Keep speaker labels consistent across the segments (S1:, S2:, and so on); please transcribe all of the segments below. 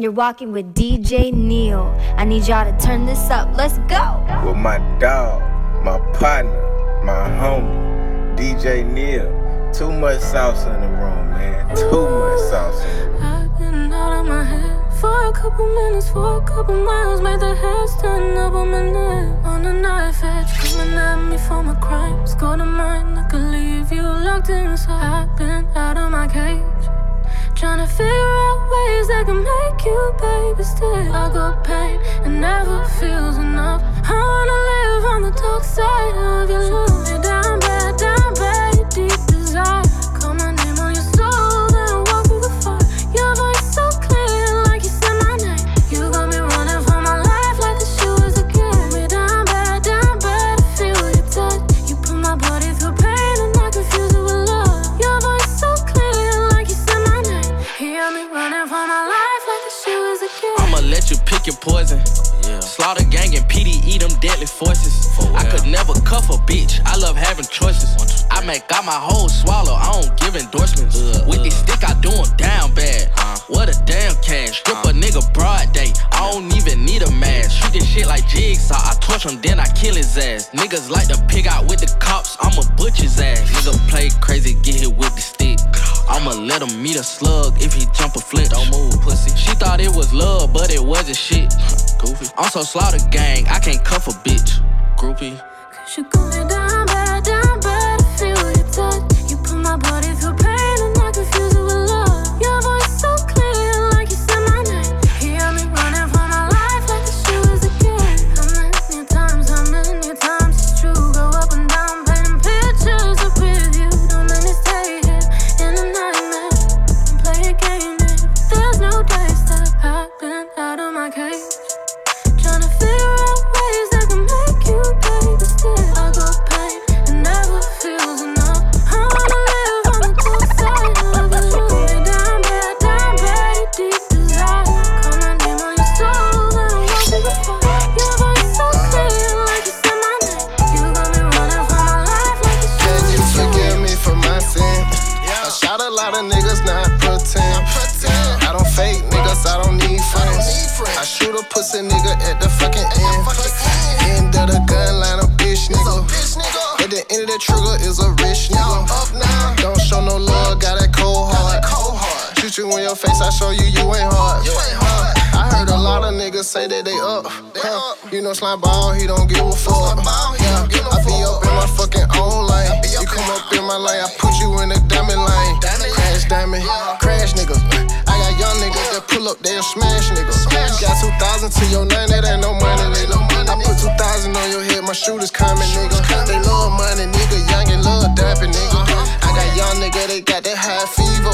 S1: You're walking with DJ Neil. I need y'all to turn this up. Let's go.
S2: With my dog, my partner, my homie, DJ Neil. Too much sauce in the room, man. Too much sauce in the room.
S3: I've been out of my head for a couple minutes, for a couple miles. Made the hair stand up on my neck. On a knife edge, coming at me for my crimes. Go to mine, I could leave you locked inside. I've been out of my cage. Trying to figure out ways that can make you baby stay. I got pain, it never feels enough. I wanna live on the dark side of your love. Down down
S4: let you pick your poison. Slaughter gang and PDE, them deadly forces. I could never cuff a bitch. I love having choices. I make got my whole swallow. I don't give endorsements. With this stick, I do do 'em down bad. What a damn cash. Strip a nigga broad day. I don't even need a mask. Shoot this shit like jigsaw. I torch him, then I kill his ass. Niggas like to pig out with the cops. I'ma butch his ass. Nigga play crazy, meet a slug if he jump a flinch. Don't move, pussy. She thought it was love, but it wasn't shit. Goofy. I'm so slaughter gang, I can't cuff a bitch. Groupie.
S3: Cause you
S5: say that they up. huh. You know slime ball, he don't give a fuck. Yeah, I be up in my fucking own lane. You come up in my lane, I put you in the diamond lane. Crash diamond, crash nigga. I got young niggas that pull up, they'll smash niggas. Got 2,000 to your name, that ain't no money, nigga. I put 2,000 on your head, my shooters coming, nigga. They love money, nigga. Young and love dapping, nigga. I got young nigga, they got that high fever.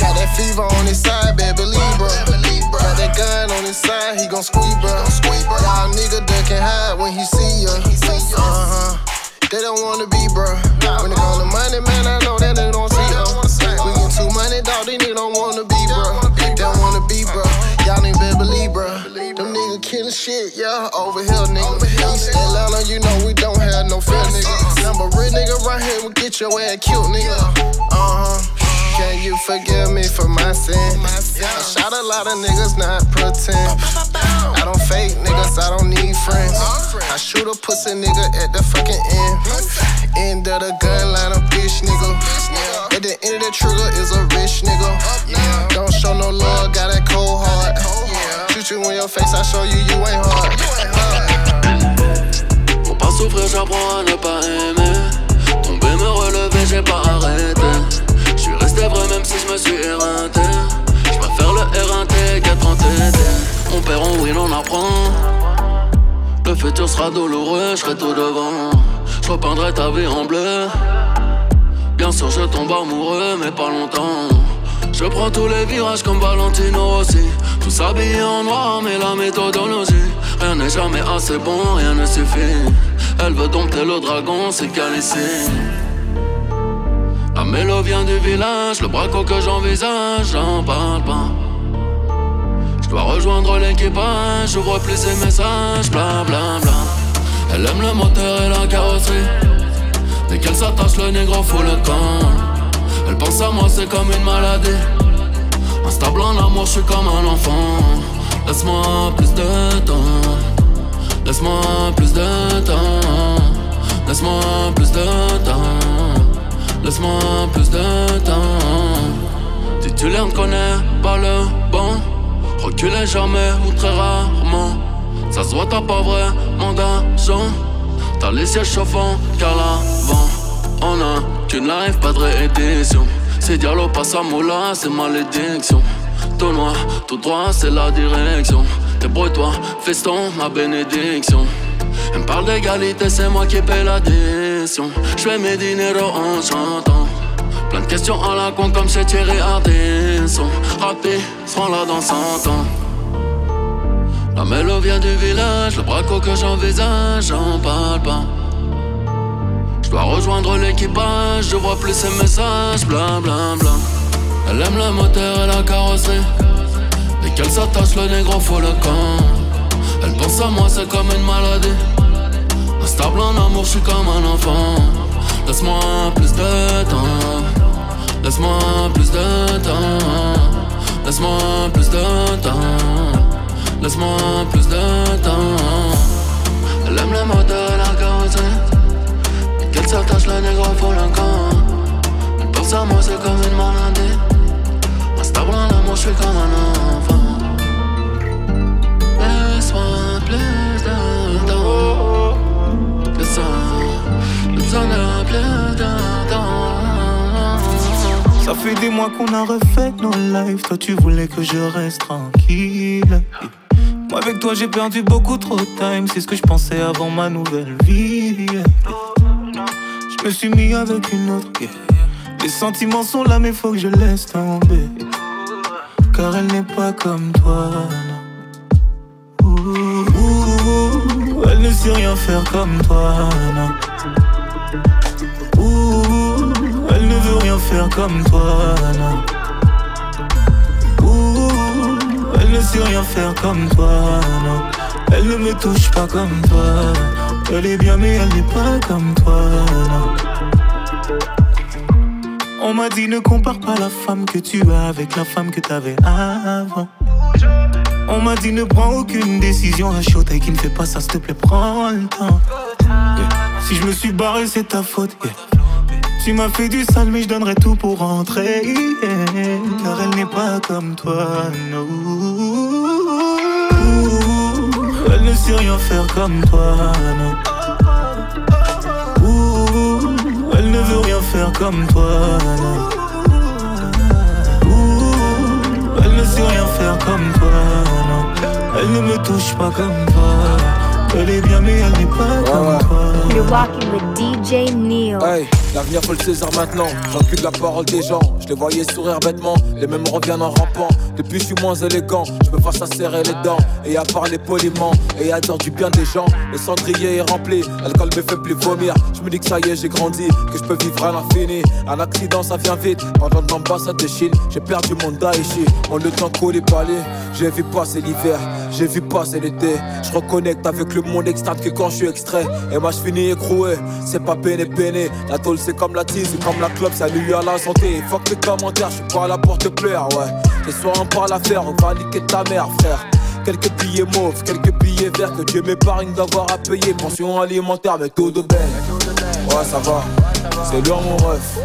S5: Got that fever on his side, baby, believe, bro. That gun on his side, he gon' squeeze, bro. Y'all nigga duck and hide when he see ya. Uh huh. They don't wanna be, bro. When it come to money, man, I know that they don't see us. We get too money, dog. These niggas don't wanna be, bro. They don't wanna be, bro. Y'all ain't better believe, bro. Them niggas killing shit, yeah. Over here, nigga. East Atlanta, you know we don't have no fear, nigga. Number real nigga right here will get your ass killed, nigga. Uh huh. Can you forgive me for my sin? I shot a lot of niggas, not pretend. I don't fake niggas, I don't need friends. I shoot a pussy nigga at the fucking end. End of the gun line, a bitch nigga. At the end of the trigger is a rich nigga. Don't show no love, got that cold heart. Shoot you in your face, I show you you ain't hard.
S6: Souffrir, j'apprends à ne pas aimer. Tomber, me relever, j'ai pas arrêté. Même si je me suis éreinté. J'préfère le éreinté qu'être entêté. On perd, on win, on apprend. Le futur sera douloureux, j'serai tout devant. J'repeindrai ta vie en bleu. Bien sûr, je tombe amoureux, mais pas longtemps. Je prends tous les virages comme Valentino aussi. Tout s'habillé en noir, mais la méthodologie. Rien n'est jamais assez bon, rien ne suffit. Elle veut dompter le dragon, c'est qu'elle ici. Mélo vient du village, le braco que j'envisage, j'en parle pas. Je dois rejoindre l'équipage, j'ouvre plus ses messages, bla bla bla. Elle aime le moteur et la carrosserie. Dès qu'elle s'attache, le négro fout le camp. Elle pense à moi, c'est comme une maladie. Instable en amour, je suis comme un enfant. Laisse-moi plus de temps. Laisse-moi plus de temps. Laisse-moi plus de temps. Laisse-moi plus de temps. Titulaire ne connaît pas le bon. Reculer jamais ou très rarement. Ça se voit, t'as pas vraiment d'argent. T'as les sièges chauffants car l'avant. On a qu'une life, pas de réédition. C'est dialogue, pas à moula, c'est malédiction. Tout noir, tout droit, c'est la direction. Débrouille-toi, feston, ma bénédiction. Elle me parle d'égalité, c'est moi qui paie l'addition. J'fais mes dineros en chantant. Plein de questions à la con comme chez Thierry Ardisson. Rapide, seront là dans 100 ans. La mélo vient du village, le braco que j'envisage, j'en parle pas. Je dois rejoindre l'équipage, je vois plus ces messages, bla bla bla. Elle aime le moteur et la carrosserie. Dès qu'elle s'attache, le négro faut le camp. Elle pense à moi, c'est comme une maladie. Instable en amour, je suis comme un enfant. Laisse-moi plus de temps. Laisse-moi plus de temps. Laisse-moi plus de temps. Laisse-moi plus de temps. Elle aime le moteur et la carrosserie. Dès qu'elle s'attache, le négro faut le. Elle pense à moi, c'est comme une maladie. Instable en amour, je suis comme un enfant. Ça
S7: fait des mois qu'on a refait nos lives. Toi, tu voulais que je reste tranquille. Moi, avec toi, j'ai perdu beaucoup trop de time. C'est ce que je pensais avant ma nouvelle vie. Je me suis mis avec une autre. Les sentiments sont là, mais faut que je laisse tomber. Car elle n'est pas comme toi. elle ne sait rien faire comme toi. Comme toi. non. Elle ne sait rien faire comme toi. non. Elle ne me touche pas comme toi. Elle est bien, mais elle n'est pas comme toi. non. On m'a dit ne compare pas la femme que tu as avec la femme que t'avais avant. On m'a dit ne prends aucune décision à chaud et qui ne fait pas ça, s'il te plaît, prends le temps. Si je me suis barré, c'est ta faute. yeah. Tu m'as fait du sale, mais je donnerai tout pour rentrer. yeah. Car elle n'est pas comme toi, Elle ne sait rien faire comme toi, elle ne veut rien faire comme toi. elle ne sait rien faire comme toi. Elle ne me touche pas comme toi. Elle est bien, mais elle n'est pas comme toi.
S1: You're walking with DJ Neil.
S8: Hey, l'avenir faut le César maintenant. J'encule la parole des gens. Je les voyais sourire bêtement. Les mêmes reviennent en rampant. Depuis, je suis moins élégant. Je me fasse à serrer les dents et à parler poliment. Et à dire du bien des gens. Le cendrier est rempli. L'alcool me fait plus vomir. Je me dis que ça y est, j'ai grandi. Que je peux vivre à l'infini. Un accident, ça vient vite. Pendant l'ambassade de Chine, j'ai perdu mon Daichi. On le temps collé palais. J'ai vu passer l'hiver. J'ai vu passer l'été. Je reconnecte avec le monde externe que quand je suis extrait. Et moi, je finis écroué. C'est pas péné péné. La tôle, c'est comme la tise, c'est comme la clope. Salut à la santé. Fuck les commentaires, je suis pas là pour te plaire, ouais. Ce soir, on parle à faire. On va niquer ta mère, frère. Quelques billets mauves, quelques billets verts que Dieu m'épargne d'avoir à payer. Pension alimentaire, mais tout de belle. Ouais, ça va. C'est lourd, mon ref.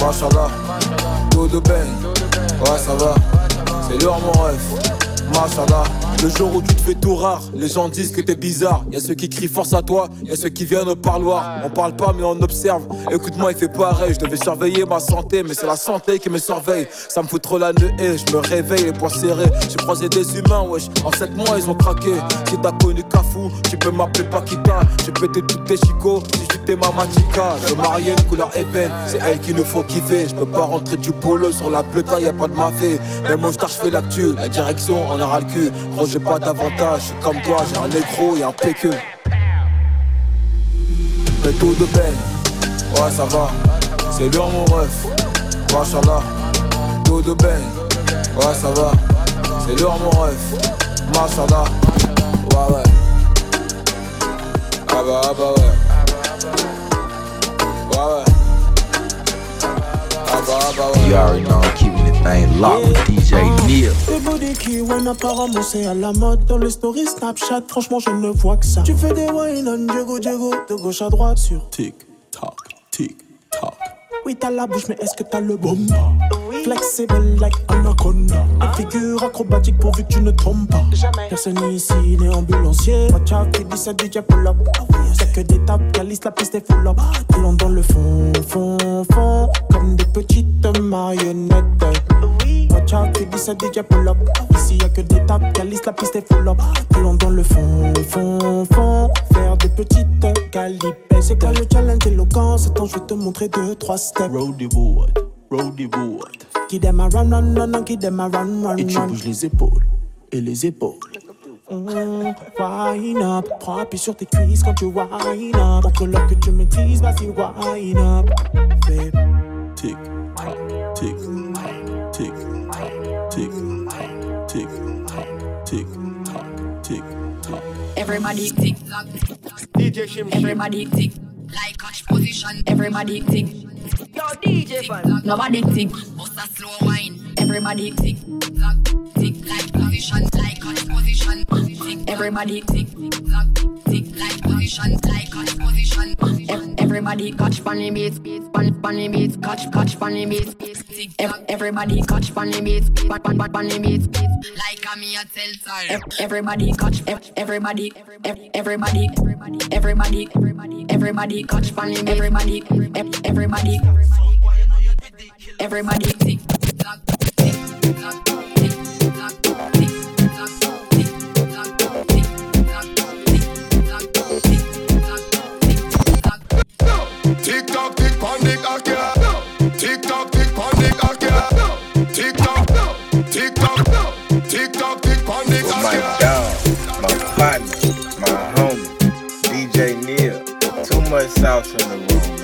S8: Machallah. Tout de belle. Ouais, ça va. C'est lourd, mon ref. Machallah. Le jour où tu te fais tout rare, les gens disent que t'es bizarre. Y'a ceux qui crient force à toi, y'a ceux qui viennent au parloir. On parle pas mais on observe. Écoute-moi, il fait pareil. Je devais surveiller ma santé, mais c'est la santé qui me surveille. Ça me fout trop la nuit et je me réveille, les poings serrés. J'ai croisé des humains, wesh. En 7 mois, ils ont craqué. Si t'as connu Cafou, tu peux m'appeler Paquita. J'ai pété toutes tes chicots, si j'étais ma matica. Je marier une couleur ébène, c'est elle qu'il nous faut kiffer. Je peux pas rentrer du polo sur la pleuta, y a pas de mafé. Même mon star, je fais l'actu. La direction, on aura le cul. Gros, j'ai pas d'avantage. Je comme toi, j'ai un négro et un péque. Mais tout de belle, ouais, ça va. C'est lourd, mon ref. Machallah, tout de belle, ouais, ça va. C'est lourd, mon ref. Machallah, ouais, ouais. Ah bah, ah bah, ouais.
S2: Already know I'm keeping it Everything locked with DJ Neil.
S9: Tes body qui wine apparemment c'est à la mode Dans les stories Snapchat franchement je ne vois que ça Tu fais des wine on Diego Diego De gauche à droite sur
S8: Tic, tac, tic, tac.
S9: Oui t'as la bouche mais est-ce que t'as le bon Flexible like anaconda. Une figure acrobatique pourvu que tu ne tombes pas. Personne ici n'est ambulancier. Watch out qui dit ça DJ pull up. Y'a que des tapes, calice la piste est full up. Allons dans le fond, fond, fond Comme des petites marionnettes. Watch out qui dit ça DJ pull up. Ici y'a que des tapes, calice la piste est full up. Allons dans le fond, fond, fond Faire des petites calipes C'est quoi le challenge éloquent? Attends je vais te montrer deux, trois steps.
S8: Roadie wood, roadie wood.
S9: Qui them a run, run, run, run, qui them a run, run,
S8: Et tu
S9: run.
S8: bouges les épaules, et les épaules.
S9: Mm, Wine up, prends appui sur tes cuisses quand tu wine up. Montre-leur que tu maîtrises, vas-y wine up. Fais
S8: Tic, tac, tic, tac, tic, tac, tic, tac, tic, tac, tic, tac, tic, tac.
S10: Everybody tick tock. DJ Shim Everybody tick. Like catch position. Everybody tick. Yo DJ fan. Nobody tick. Bust a slow wine. Everybody tick. Tick like position. Like catch position. Everybody tick. Everybody catch funny beats. Funny beats. Catch catch funny beats. Everybody catch funny beats. Fun fun fun funny beats. Like me a tell time. Everybody catch. Everybody. Everybody. Everybody. Everybody. Everybody catch funny. Everybody. ev- Everybody. Everybody. Tick. Tick tock. Tick tock, tock, tock, tock,
S2: dog, my partner, my homie, DJ Neil. Too much sauce in the room,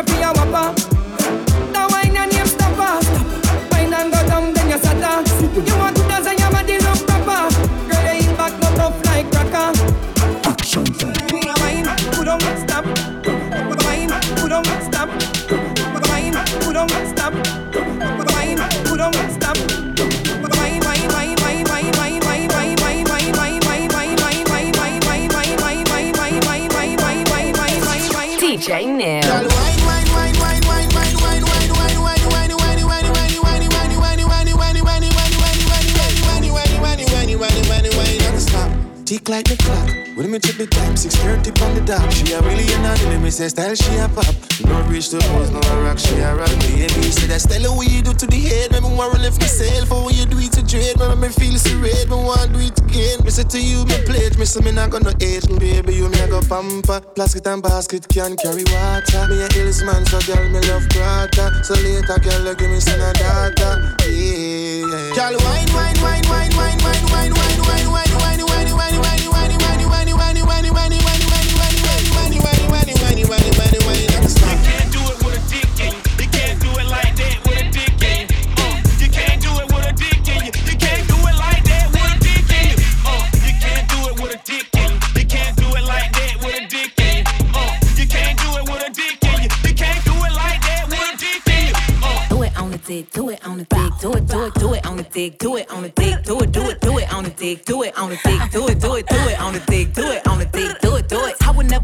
S5: up
S11: in a whopper. Like
S12: the clock. When me check the time, 6.30 on the dot. She a really an me say style she a pop. No reach the pose, no rock, she a rock. Baby, say that style what you do to the head. make Me wanna lift myself, for what you do it to dread. Me me feel so red, me wanna do it again. Me say to you, me pledge, me say me not gonna age. Baby, you me a go pamper. Plastic and basket can carry water. Me a hills man, so girl, me love brata. So later, girl, give me some data. Yeah. Girl, wine, wine, wine, wine, wine, wine, wine, wine, wine, wine.
S13: Do it on the dick, do it, do it, do it on the dick, do it on the dick, do it, do it, do it on the dick, do it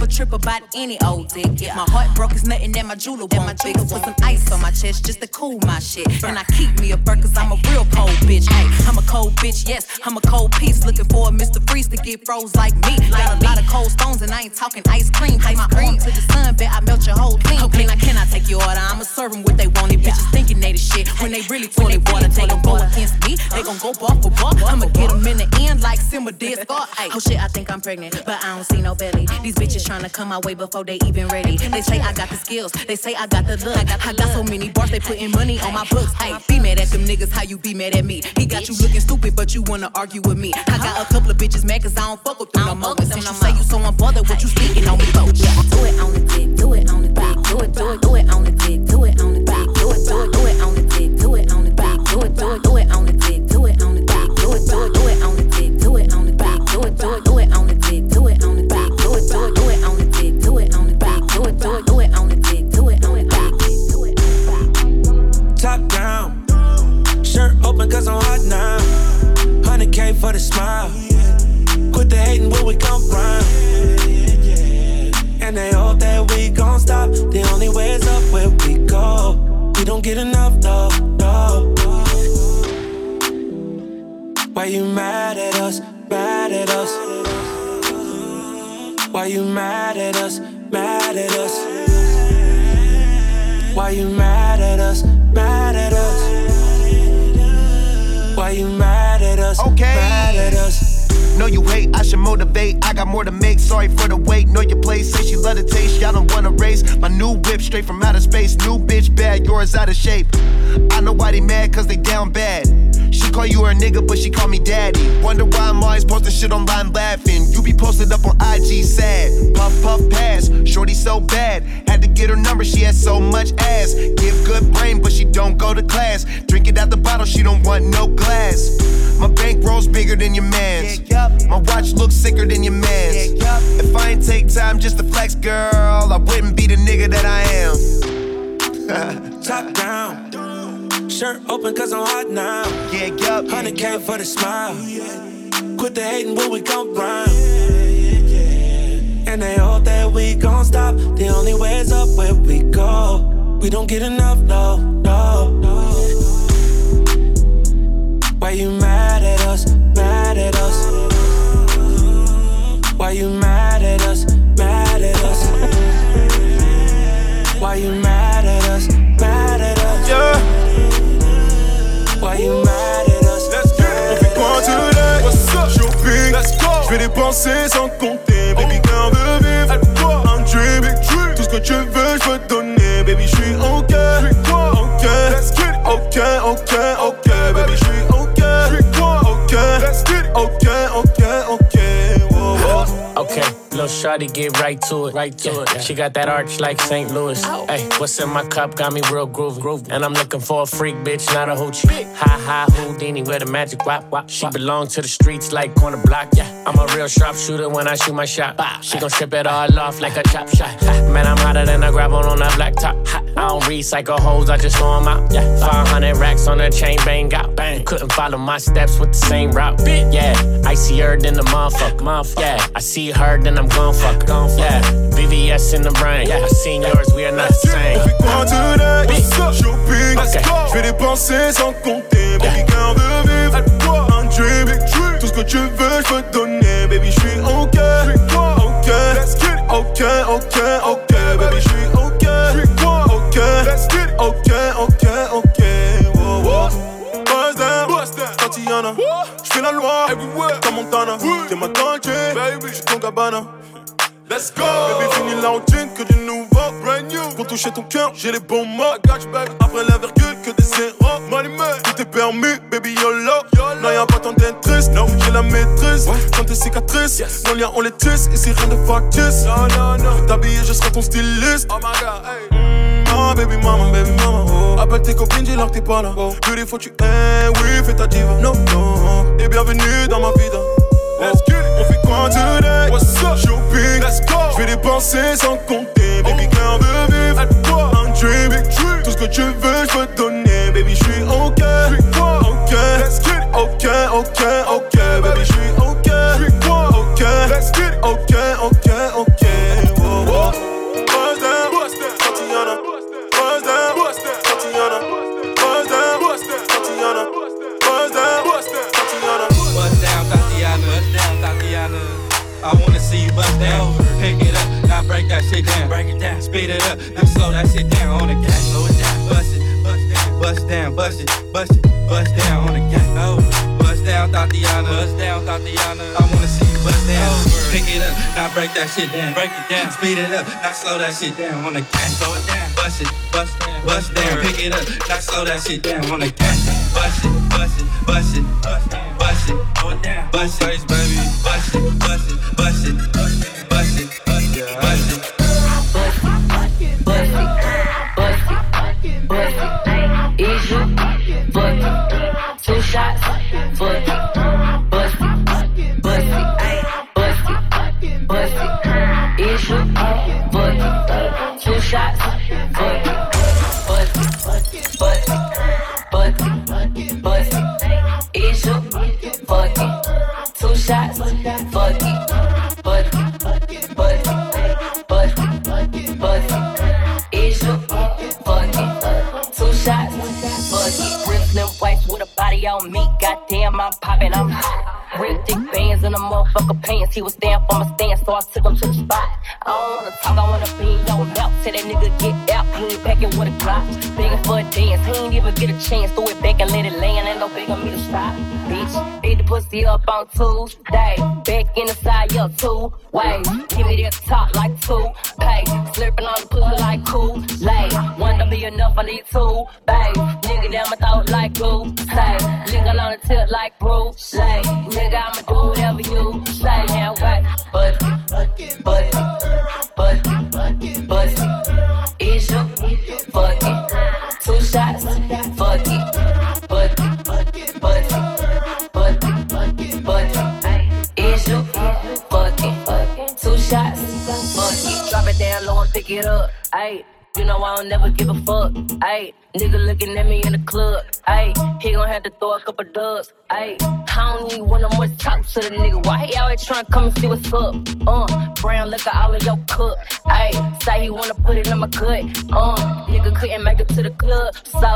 S13: never trip about any old dick. My heart broke is nothing that my jeweler won't fix. Put some ice on my chest just to cool my shit. And I keep me a burn cause I'm a real cold bitch. Hey, I'm a cold bitch, yes, I'm a cold piece. Looking for a Mr. Freeze to get froze like me. Got a lot of cold stones and I ain't talking ice cream. Take my arm to the sun, bet I melt your whole thing. Okay, now can I take your order? I'ma serve them what they want. These bitches thinking they the shit. When they really toilet water, they gon' go against me. They gon' go bar for bar. I'ma get them in the end like Simba did Scar. Oh shit, I think I'm pregnant, but I don't see no belly. These bitches tryna come my way before they even ready. They say I got the skills, they say I got the look. I got, I got so many bars, they putting money on my books. Hey, be mad at them niggas, how you be mad at me? He got you looking stupid, but you wanna argue with me. I got a couple of bitches mad cause I don't fuck with them no more. Since you say you so unbothered, what you speaking on me for? Yeah, do it on the dick, do it on the dick, do it, do it, do it on the dick, do it on the dick, do it, do it, do it on the dick, do it on the dick, do it, do it, do it on the dick, do it on the dick, do it, do it, do it on the dick, do it on the dick, do it, do it, do it on the dick,
S14: open cause I'm hot now. 100k for the smile. Quit the hating where we come from. And they hope that we gon' stop. The only way is up where we go. We don't get enough, no, no. Why you mad at us, mad at us? Why you mad at us, mad at us? Why you mad at us, mad at us?
S15: Know you hate, I should motivate. I got more to make, sorry for the wait. Know your place, say she love the taste. Y'all don't wanna race. My new whip straight from outer space. New bitch bad, yours out of shape. I know why they mad, cause they down bad. She call you her nigga, but she call me daddy. Wonder why I'm always posting shit online laughing. You be posted up on IG sad. Puff, puff, pass. Shorty so bad. Had to get her number, she has so much ass. Give good brain, but she don't go to class. Drink it out the bottle, she don't want no glass. My bank rolls bigger than your man's. My watch looks sicker than your man's. If I ain't take time just to flex, girl, I wouldn't be the nigga that I am.
S14: Top down, shirt open cause I'm hot now.
S15: Yeah, yup.
S14: 100k for the smile. Quit the hating when we come round. And they hope that we gon' stop. The only way is up where we go. We don't get enough, no, no, no. Why you mad
S16: dépenser sans compter. Baby, girl veut vivre. Un dream. Tout ce que tu veux, je veux te donner. Baby, je suis ok. Je suis quoi? Ok. Ok, ok, ok.
S17: Little shawty, get right to it. Right to it. She got that arch like St. Louis. Oh. Hey, what's in my cup got me real groovy. groovy. And I'm looking for a freak bitch, not a hoochie. Hi hi Houdini with a magic wop wop. She belong to the streets like corner block. Yeah, I'm a real sharpshooter when I shoot my shot. She gon' strip it all off like a chop shot. Man, I'm hotter than a gravel on on that black top. Ha, I don't recycle hoes, I just throw 'em out. Yeah, 500 racks on the chain, bang out. Bang. Couldn't follow my steps with the same route. Yeah, icy than the motherfucker. Motherfucker. Yeah, I see her, then I'm gon' fuck her. Yeah, VVS in the brain. Yeah, I seen yours, we are not the same.
S16: On fait quoi? What's up? Shopping.
S17: Okay.
S16: Je vais dépenser sans compter. Baby, girl veut vivre. Un dream. Tout ce que tu veux, je veux te donner. baby, je toucher ton cœur, j'ai les bons mots. Après la virgule, que des zéros. Tout est permis, baby, YOLO. Non, y'a pas tant d'être triste, non, j'ai la maîtrise. Quand tes cicatrices, nos liens, on les tisse. Ici, rien de factice. Non, non, non. T'habiller, je serai ton styliste. Oh my god, hey. Mm, baby mama, baby mama, oh. Appelle tes copines, dis-leur que t'es pas là. Oh. Beautiful, tu es, oui, fais ta diva. No, no. Et bienvenue dans ma vida. Let's get it. On fait quoi today? What's up? Shopping, let's go. Je vais dépenser sans compter. Baby, cœur de vivre. Dream. Tout ce que tu veux, je peux te donner. Baby, je suis ok. Ok. Ok, ok, ok. Baby,
S18: slow that shit down on the gas. Slow it down, bust it, bust down, bust down, bust it, bust it, bust down on the gas. Oh, bust down, Tatiana. Bust down, Tatiana. I wanna see you bust down. Pick it up, now break that shit down. Break it down, speed it up, now slow that shit down on the gas. Slow it down, bust it, bust down, bust down. Pick it up, now slow that shit down on the gas. Bust it, bust it, bust it, bust it, bust it, slow it down, bust it, baby, bust it, bust it, bust it, bust it, bust it, bust it, bust it.
S19: I'm popping, I'm hot. Real thick bands in the motherfucker pants. He was stand for my stand, so I took him to the spot. I don't wanna talk, I wanna be in your mouth. Tell that nigga get out, he ain't packing with a clock. Begging for a dance, he ain't even get a chance. Throw it back and let it land, ain't no begging me to stop. Pussy up on Tuesday. Back in the side, yeah, two ways. Give me that top like two pay. Slurping on the pussy like cool lay. One to be enough, I need two, babe. Nigga down my throat like glue, say. Linger on the tip like Bruce. Nigga, I'ma do whatever you say. Now wait, but, but, but, it up, ayy. You know I don't never give a fuck, ayy. Nigga looking at me in the club, ayy. He gon' have to throw a couple dubs, ayy. I don't even wanna much talk to the nigga. Why he always tryna come and see what's up? Uh, brown liquor all in your cup, ayy. Say he wanna put it in my cut. uh. Nigga couldn't make it to the club, so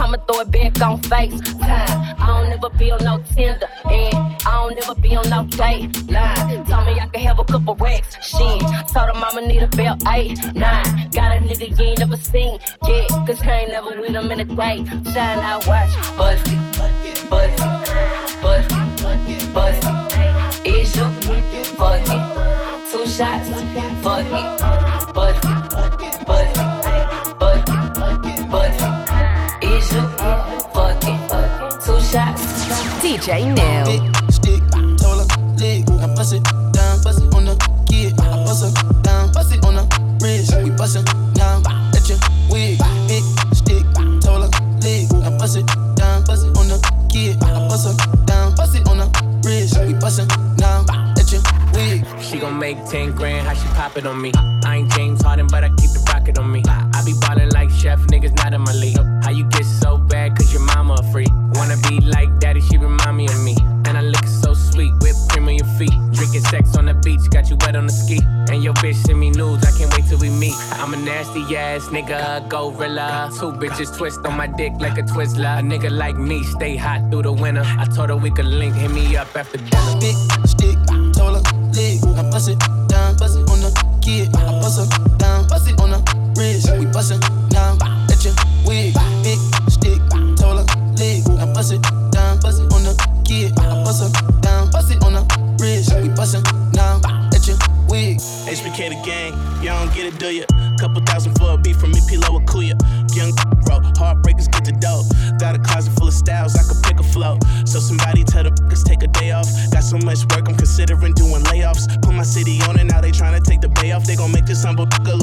S19: I'ma throw it back on face. Time. I don't never be on no Tinder, and I don't never be on no date. Line. Told me I could have a couple racks, shit. Told him I'ma need a belt, eight, nine. Got a nigga you ain't never seen, yeah. Cause I ain't never with him in a day. Shine out, watch, bust it, bust it, bust it, bust it. Is you fuck it? Two shots, fuck it, bust it, bust it, bust it, bust it. Is you fuck it? Two shots.
S20: DJ Neil.
S21: Big stick, told her, leg, now bust it down, bust it on the kid, I bust her down, we down, let your wig, big stick, told leg, now bust down, bust on the kid, I bust down, bust on the wrist, we bustin' down, let your wig.
S17: She gon' make 10 grand, how she pop it on me? I ain't James Harden, but I keep the rocket on me. I be ballin' like chef, niggas not in my league. Ass nigga, gorilla. Two bitches twist on my dick like a Twizzler. A nigga like me, stay hot through the winter. I told her we could link, hit me up after dinner.
S21: Big stick, bust it down, bust it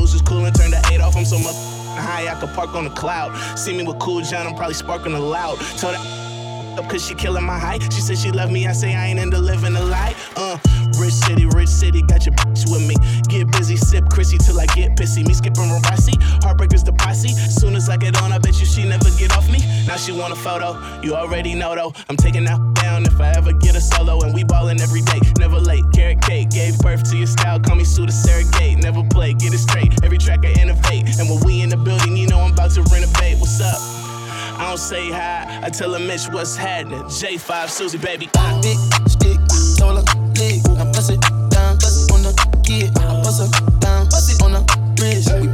S20: his cool and turn the eight off. I'm so much high, I could park on the cloud. See me with Kool John, I'm probably sparking a loud. That up cause she killing my height. She said she love me, I say I ain't into living a lie. Uh, rich city, rich city, got your bitch with me. Get busy, sip Chrissy till I get pissy. Me skipping Rossi, heartbreakers the posse. Soon as I get on, I bet you she never get off me. Now she want a photo, you already know though. I'm taking that down if I ever get a solo. And we ballin' every day, never late. Carrot cake, gave birth to your style, call me Suda Surrogate. Never play, get it straight. Every track I innovate. And when we in the building, you know I'm about to renovate. What's up? I don't say hi, I tell her Mitch what's happening. J5, Susie, baby.
S21: Big stick. Now bust it down, it on the kid. I bust her down, it on the wrist.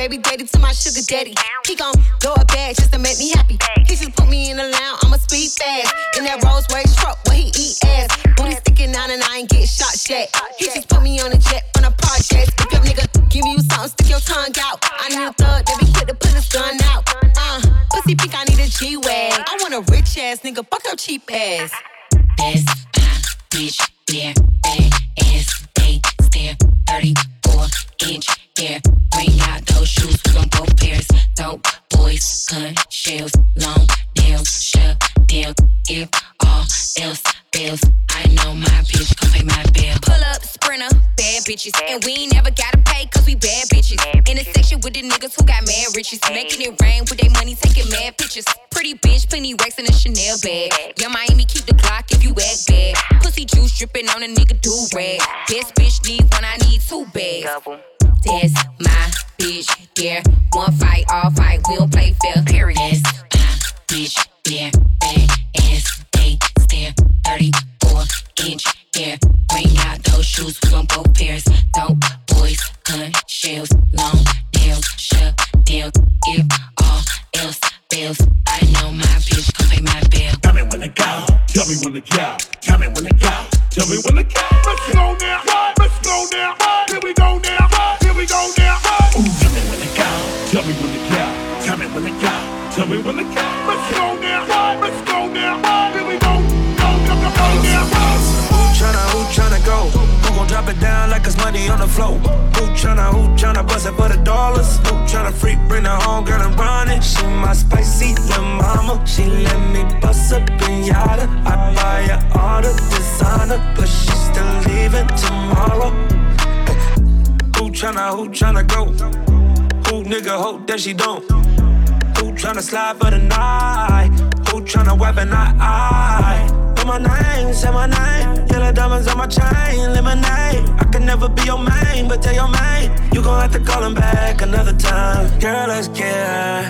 S22: Baby
S23: daddy to my sugar daddy. He gon' throw a bag just to make me happy. He just put me in the lounge, I'ma speed fast. In that Rolls Royce truck where he eat ass. Booty sticking out and I ain't get shot yet. He just put me on a jet from the projects. If your nigga give you something, stick your tongue out. I need a thug that be quick to put his gun out. Uh, pussy pink, I need a G-Wag. I want a rich ass nigga, fuck your cheap ass.
S24: Ass, high, bitch, yeah, bad ass, they stare, 34 inch hair. Bring out those shoes, we gon' go pairs. Dope boys, gun shells, long nails, shut down. If all else fails, I know my bitch gon' pay my bill.
S25: Pull up, sprinter, bad bitches. And we ain't never gotta pay cause we bad bitches. In the section with the niggas who got mad riches. Making it rain with their money, taking mad pictures. Pretty bitch, plenty racks in a Chanel bag. Young Miami, keep the Glock if you act bad. Pussy juice dripping on a nigga do rag. Best bitch needs one, I need two bags. That's my bitch, yeah. One fight, all fight, we don't play fair. Period.
S24: That's my bitch, yeah, bad ass, they stare, 34 inch hair. Bring out those shoes, we gon' both pairs. Don't boys, gun shells, long nails, shut down. If all else fails, I know my bitch gon' pay my bill.
S26: Tell me when to go. Tell me when to go. Tell me when to go. Tell me when to go
S14: floor? Who tryna, who tryna bust it for the dollars? Who tryna freak, bring her home, girl, and run it? She my spicy little mama. She let me bust up in yada. I buy her all the designer, but she still leaving tomorrow. Who tryna, who tryna go? Who nigga hope that she don't? Who tryna slide for the night? Who tryna weapon I? Say my name, say my name. Yellow diamonds on my chain, lemonade. I can never be your main, but tell your main you gon' have to call him back another time. Girl, let's get high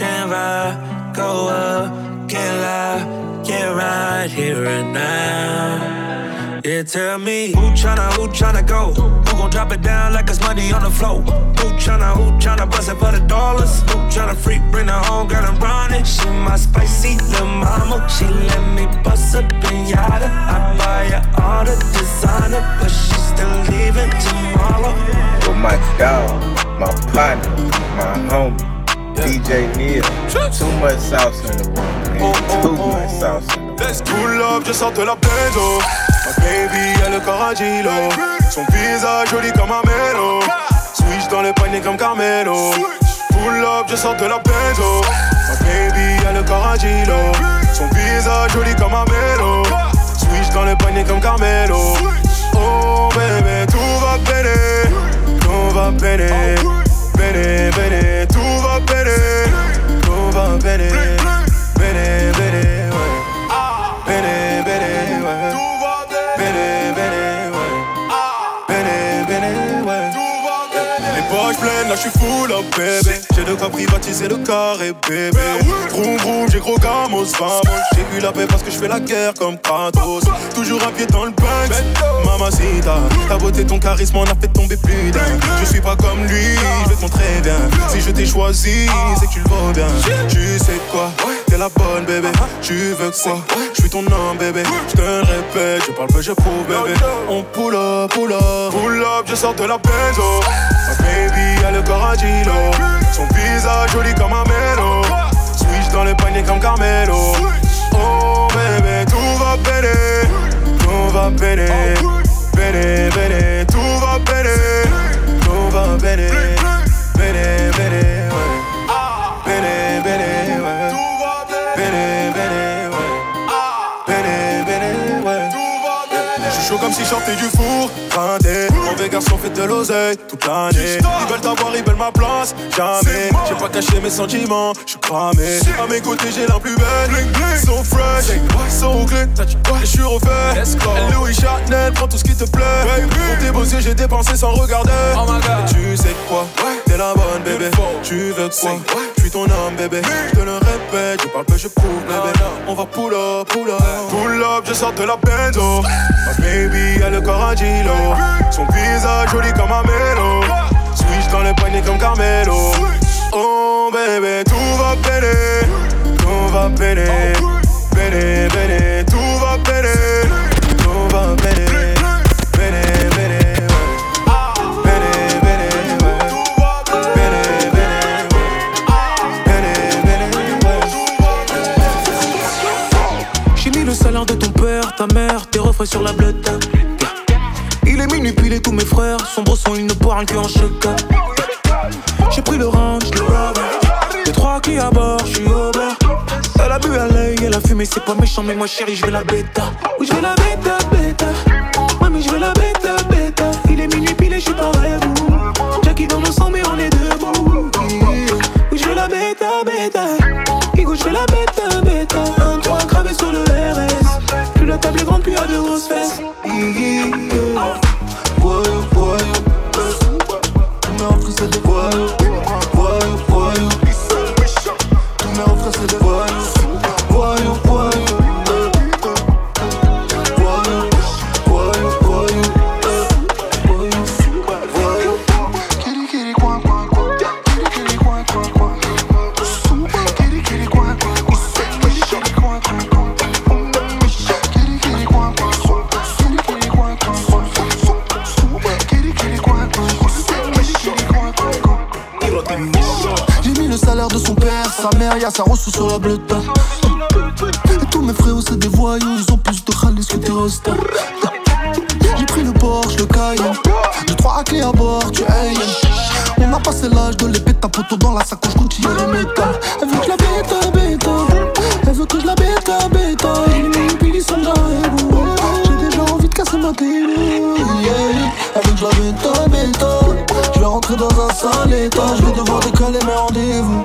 S14: and ride, go up, get loud, get right here and now. Yeah, tell me who tryna, who tryna go? Who gon' drop it down like it's money on the floor? Who tryna, who tryna bust it for the dollars? Who tryna freak, bring her home, girl, and run it? She my spicy little mama. She let me bust up in yada. I buy her all the designer, but she still leaving tomorrow.
S27: With my dog, my partner, my homie, DJ Neil. Too much sauce in the room, man. Oh, oh, Too much oh. sauce in the room.
S16: Let's pull up, je sors de la benzo. Ma baby, a le corps. Son visage joli comme un mélo. Switch dans le panier comme Carmelo. Pull up, je sors de la benzo. Ma baby, a le corps agilo. Son visage joli comme un mélo. Switch dans le panier comme Carmelo. Oh bébé, tout va péter. Tout va péter. Péter, péter. Tout va péter. Tout va. Péter, là je suis full up bébé. J'ai de quoi privatiser le carré bébé. Vroom vroom, j'ai gros gamos, vamos. J'ai eu la paix parce que je fais la guerre comme Kratos. Toujours un pied dans le Banks Mamacita, ta beauté, ton charisme en a fait tomber plus d'un. Je suis pas comme lui, je vais te montrer bien. Si je t'ai choisi, c'est que tu le vaux bien. Tu sais quoi, t'es la bonne bébé. Tu veux quoi, je suis ton homme bébé. Je te le répète, je parle peu, je prouve bébé. On pull up, pull up, pull up, je sors de la benzo. Ma baby a le corps agilo Son visage joli comme un du four, printé Mauvais garçon fait de l'oseille toute l'année. Ils veulent t'avoir, ils veulent ma place, jamais. J'ai pas caché mes sentiments, je suis cramé. À mes côtés j'ai la plus belle, so fresh, so clean Et je suis refait, Louis Chanel, prends tout ce qui te plaît. Pour tes beaux yeux j'ai dépensé sans regarder. Et tu sais quoi, t'es la bonne bébé. Tu veux quoi, suis ton homme bébé. Je te le répète, je parle peu, je prouve bébé. On va pull up, pull up. Pull up, je sors de la benzo Ma baby a le corps Son visage joli comme un mélo. Switch dans le panier comme Carmelo. Oh bébé, tout va péter Tout va péter Péter, péter, tout
S7: ta mère, tes refrains sur la blotte. Il est minuit, tous mes frères. Son brosson, il ne parle que en choc. J'ai pris le range, le rubber. Les trois qui à bord, je suis au bord. Elle a bu à l'œil, elle a fumé, c'est pas méchant, mais moi chérie, je vais la bêta. Oui, je vais la bêta, bêta. Mami, je vais la bêta, bêta. Il est minuit, puis je suis pas rêve. Jackie dans mon sang, mais on est debout. Oui, je la bêta, bêta. Igo, je vais la bêta,
S28: sa ressource sur la bleuta. Et tous mes frérots, c'est des voyous, ils ont plus de khalis que des rostas. J'ai pris le Porsche, le Cayenne. J'ai trois clés à bord, tu Alien. On a passé l'âge de l'épée, ta poteau dans la sacoche, et les. Elle veut que je la bêta, bêta. Elle veut que je la bêta, bêta. J'ai déjà envie de casser ma télé. Elle veut que je la bêta, bêta. Je vais rentrer dans un sale état. Je vais devoir décaler mes rendez-vous.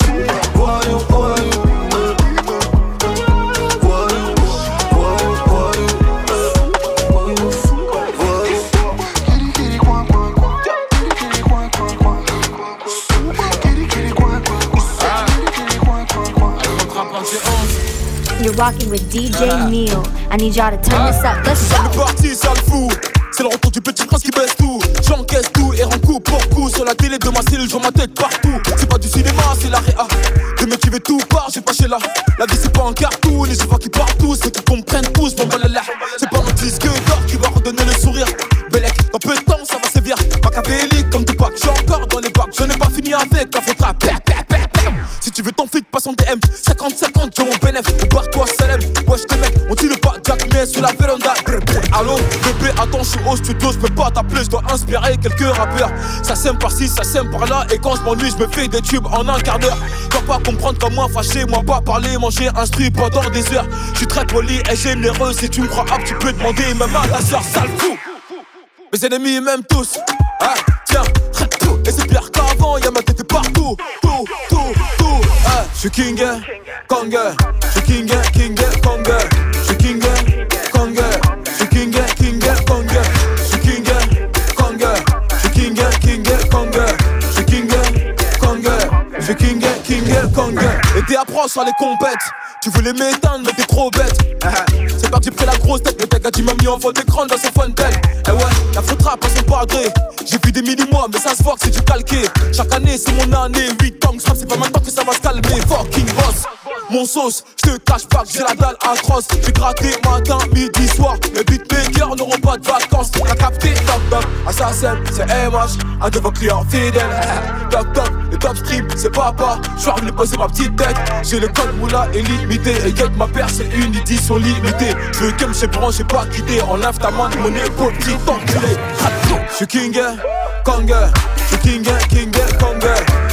S1: rocking with DJ Neil. I need y'all to turn this up. Let's
S8: C'est
S1: go.
S8: parti, ça le fou. C'est le retour du petit prince qui baisse tout. J'encaisse tout et rends coup pour coup. Sur la télé de ma cellule, je ma tête partout. C'est pas du cinéma, c'est la réa. Le mec qui veut tout part, j'ai pas chez là. La vie c'est pas un cartoon vois qu'ils partent tous, faut qu'ils comprennent tous, 50 50 je mon bénéf. Barre-toi, Salem, wesh, tes mecs, on tire pas Jack, mais sur la véranda. Allô, bébé, attends, je suis au studio, je peux pas t'appeler, je dois inspirer quelques rappeurs. Ça sème par-ci, ça sème par-là, et quand je m'ennuie, je me fais des tubes en un quart d'heure. Dois pas comprendre comme moi, fâché, moi pas parler, manger, instruit pendant des heures. Je suis très poli et généreux, si tu me crois hop, tu peux demander même à ta soeur, sale fou. Mes ennemis, même tous. Ah, tiens, tout, et c'est pire qu'avant, y'a ma tête partout. Tout, tout, tout. Ah, je suis king, kong. Je suis t'es approche les compètes. Tu voulais m'éteindre, mais t'es trop bête. C'est parti, pris la grosse tête. Tech a dit m'a mis en fond d'écran dans son phone Eh ouais, la faute rap, son pas gré. J'ai vu des mini-mois, mais ça se voit que c'est du calqué. Chaque année, c'est mon année. 8 ans, c'est pas maintenant que ça va se calmer. Fucking boss. Mon sauce, je te cache pas que j'ai la dalle atroce. J'ai gratté matin, midi, soir. Les beatmakers n'auront pas de vacances. T'as capté, toc toc, assassin, c'est MH, un de vos clients fidèles. toc toc, le top stream, c'est papa. Je suis venu poser ma petite tête. J'ai le code moula et limité. Et y'a ma paire, c'est une édition limitée. Je veux que me j'ai pas quitté. Enlève ta main de mon épaule, petit enculé. Je suis king, kong. Je suis king, king, kong.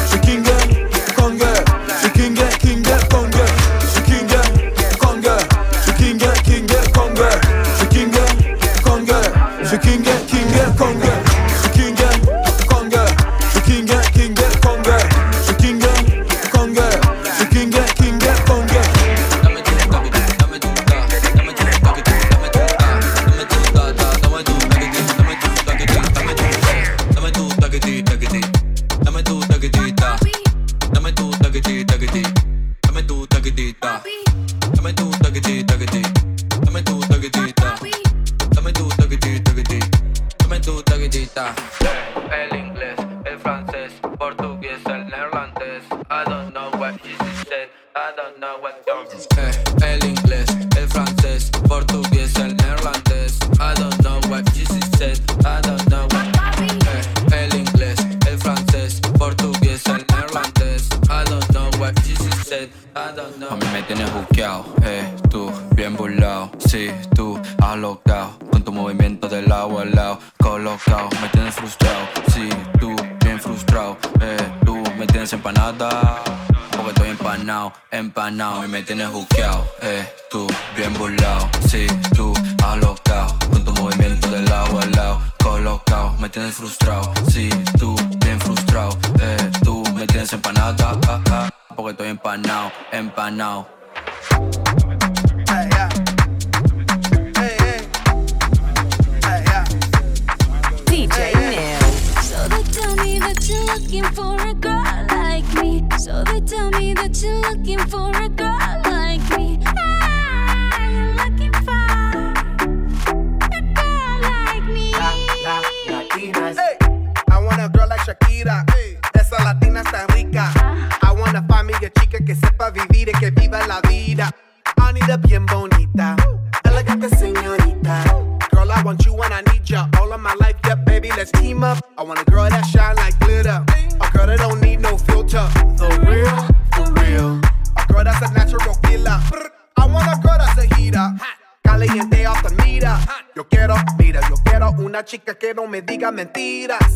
S2: mentira.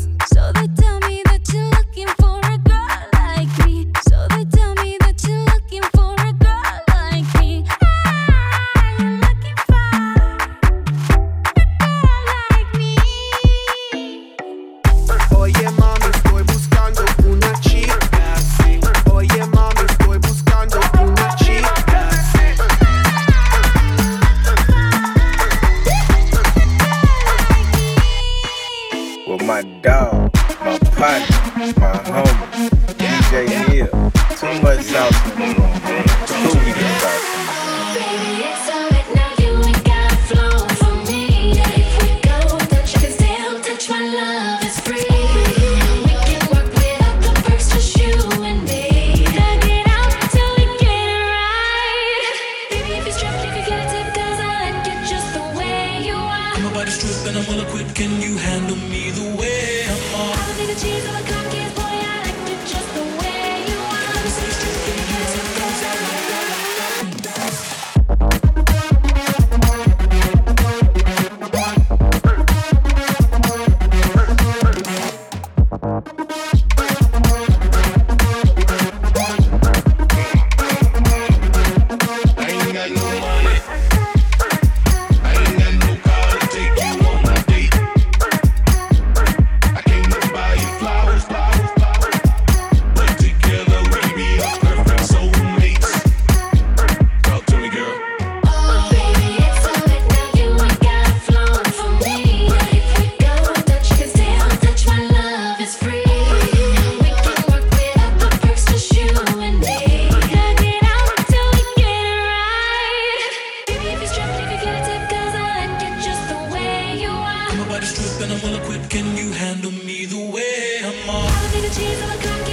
S2: myself.
S14: And I'm well equipped. Can you handle me the way I'm on?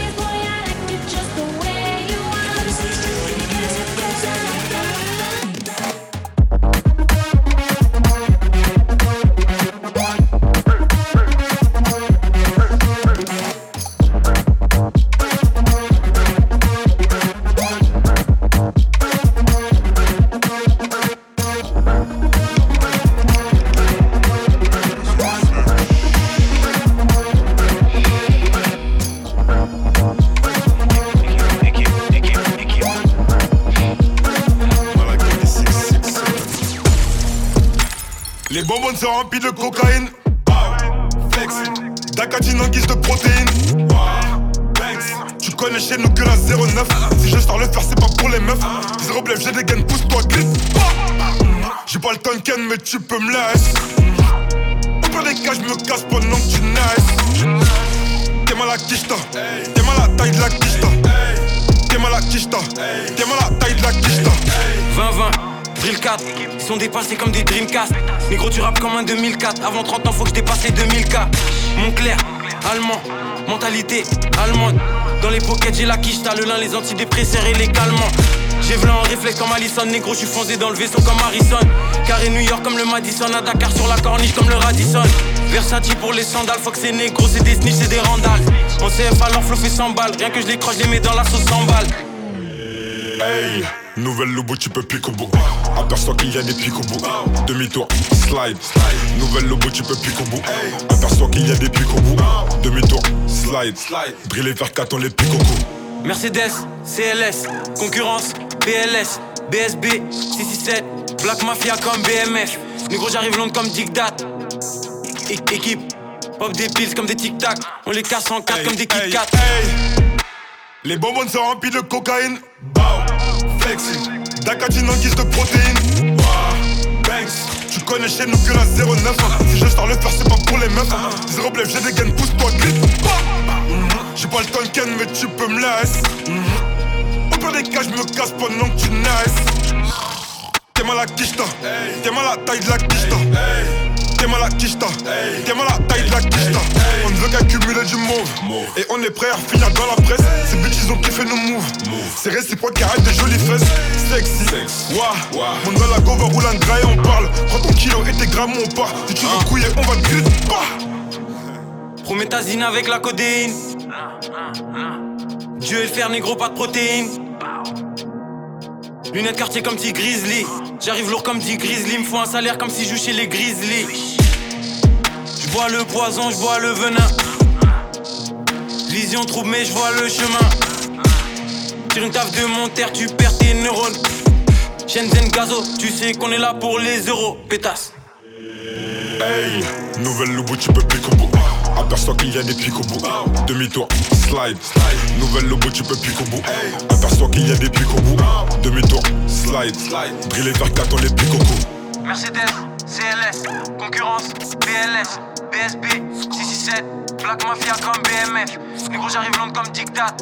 S29: Tu peux me laisser. Pire des cas, je me casse pendant que tu naisses. T'es mal à quicheta. T'es mal à la taille de la quicheta. T'es mal à quicheta. T'es mal à la taille de la quicheta.
S30: 20-20, Drill 4, ils sont dépassés comme des Dreamcast. Négro, tu rappes comme un 2004. Avant 30 ans, faut que je dépasse les 2000K. Montclair, allemand, mentalité allemande. Dans les pockets, j'ai la quiche, t'as le lin, les antidépresseurs et les calmants. J'ai v'là en réflexe comme Allison, négro, je suis foncé dans le vaisseau comme Harrison. Carré New York comme le Madison, à Dakar sur la corniche comme le Radisson. Versatile pour les sandales, faut que c'est négro, c'est des snitch, c'est des randales. On CF alors flow fait 100 balles, rien que je les croche, je les mets dans la sauce 100 balles.
S29: Hey, nouvelle lobo, tu peux pique au bout. Aperçois qu'il y a des pics au bout. Demi-tour, slide. Nouvelle lobo, tu peux pique au bout. Aperçois qu'il y a des pics au bout. Demi-tour, slide. Briller vers 4 on les pique au cou.
S30: Mercedes, CLS, concurrence, BLS, BSB, 667, Black Mafia comme BMF. Négro, j'arrive long comme Dictat. Équipe, pop des pills comme des tic-tac. On les casse en quatre comme des Kit Kat.
S29: Les bonbons sont remplis de cocaïne. Bow, flexi. Dacatine en guise de protéines. Wow, Banks. Tu connais chez nous que la 09. Si je sors le faire, c'est pas pour les meufs. Zéro blef, j'ai des gains, pousse-toi, glisse. J'ai pas le ken, mais tu peux me laisser. Au pire des cas, je me casse pendant que tu naisses. T'es mal à quicheta. T'es mal à la taille de la quicheta. T'es mal à quicheta. T'es mal à la taille de la quicheta. On ne veut qu'accumuler du mauve. Et on est prêt à finir dans la presse. Ces bitches ils ont kiffé nos moves. C'est réciproque, arrête des jolies fesses. Sexy. Wouah. Mon doigt la gova roule un et on parle. Prends ton kilo et tes grammes, on part. Si tu veux couiller, on va te griller.
S30: Prométhazine avec la codéine. Dieu et le fer négro, pas de protéines. Lunettes quartier comme petit grizzly. J'arrive lourd comme dit grizzly. Me faut un salaire comme si je chez les grizzly. Je bois le poison, je bois le venin. Vision trouble, mais je vois le chemin. Tire une taf de mon terre, tu perds tes neurones. Shenzhen Gazo, tu sais qu'on est là pour les euros, pétasse.
S29: Hey, nouvelle peux pique au bout. Aperçois qu'il y a des pics au bout. Demi-tour, slide. Nouvelle lobo, tu peux pique au bout. Aperçois qu'il y a des pics au bout. Demi-tour, slide. Briller vers 4 on les pique au cou.
S30: Mercedes, CLS, concurrence, BLS, BSB, 667, Black Mafia comme BMF. Négro, j'arrive long comme Dictat.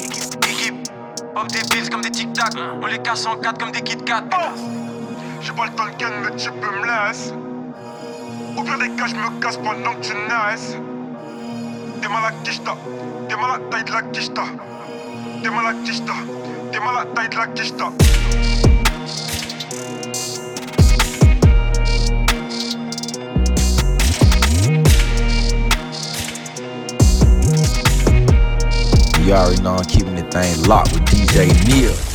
S30: Équipe, pop des pills comme des tic-tac. On les casse en quatre comme des Kit Kat.
S29: J'ai pas le temps de mais tu peux me laisser. Je me casse pendant que tu naisses. T'es t'es mal à taille de la. T'es t'es mal à taille de la.
S31: You already know I'm keeping the thing locked with DJ Neil.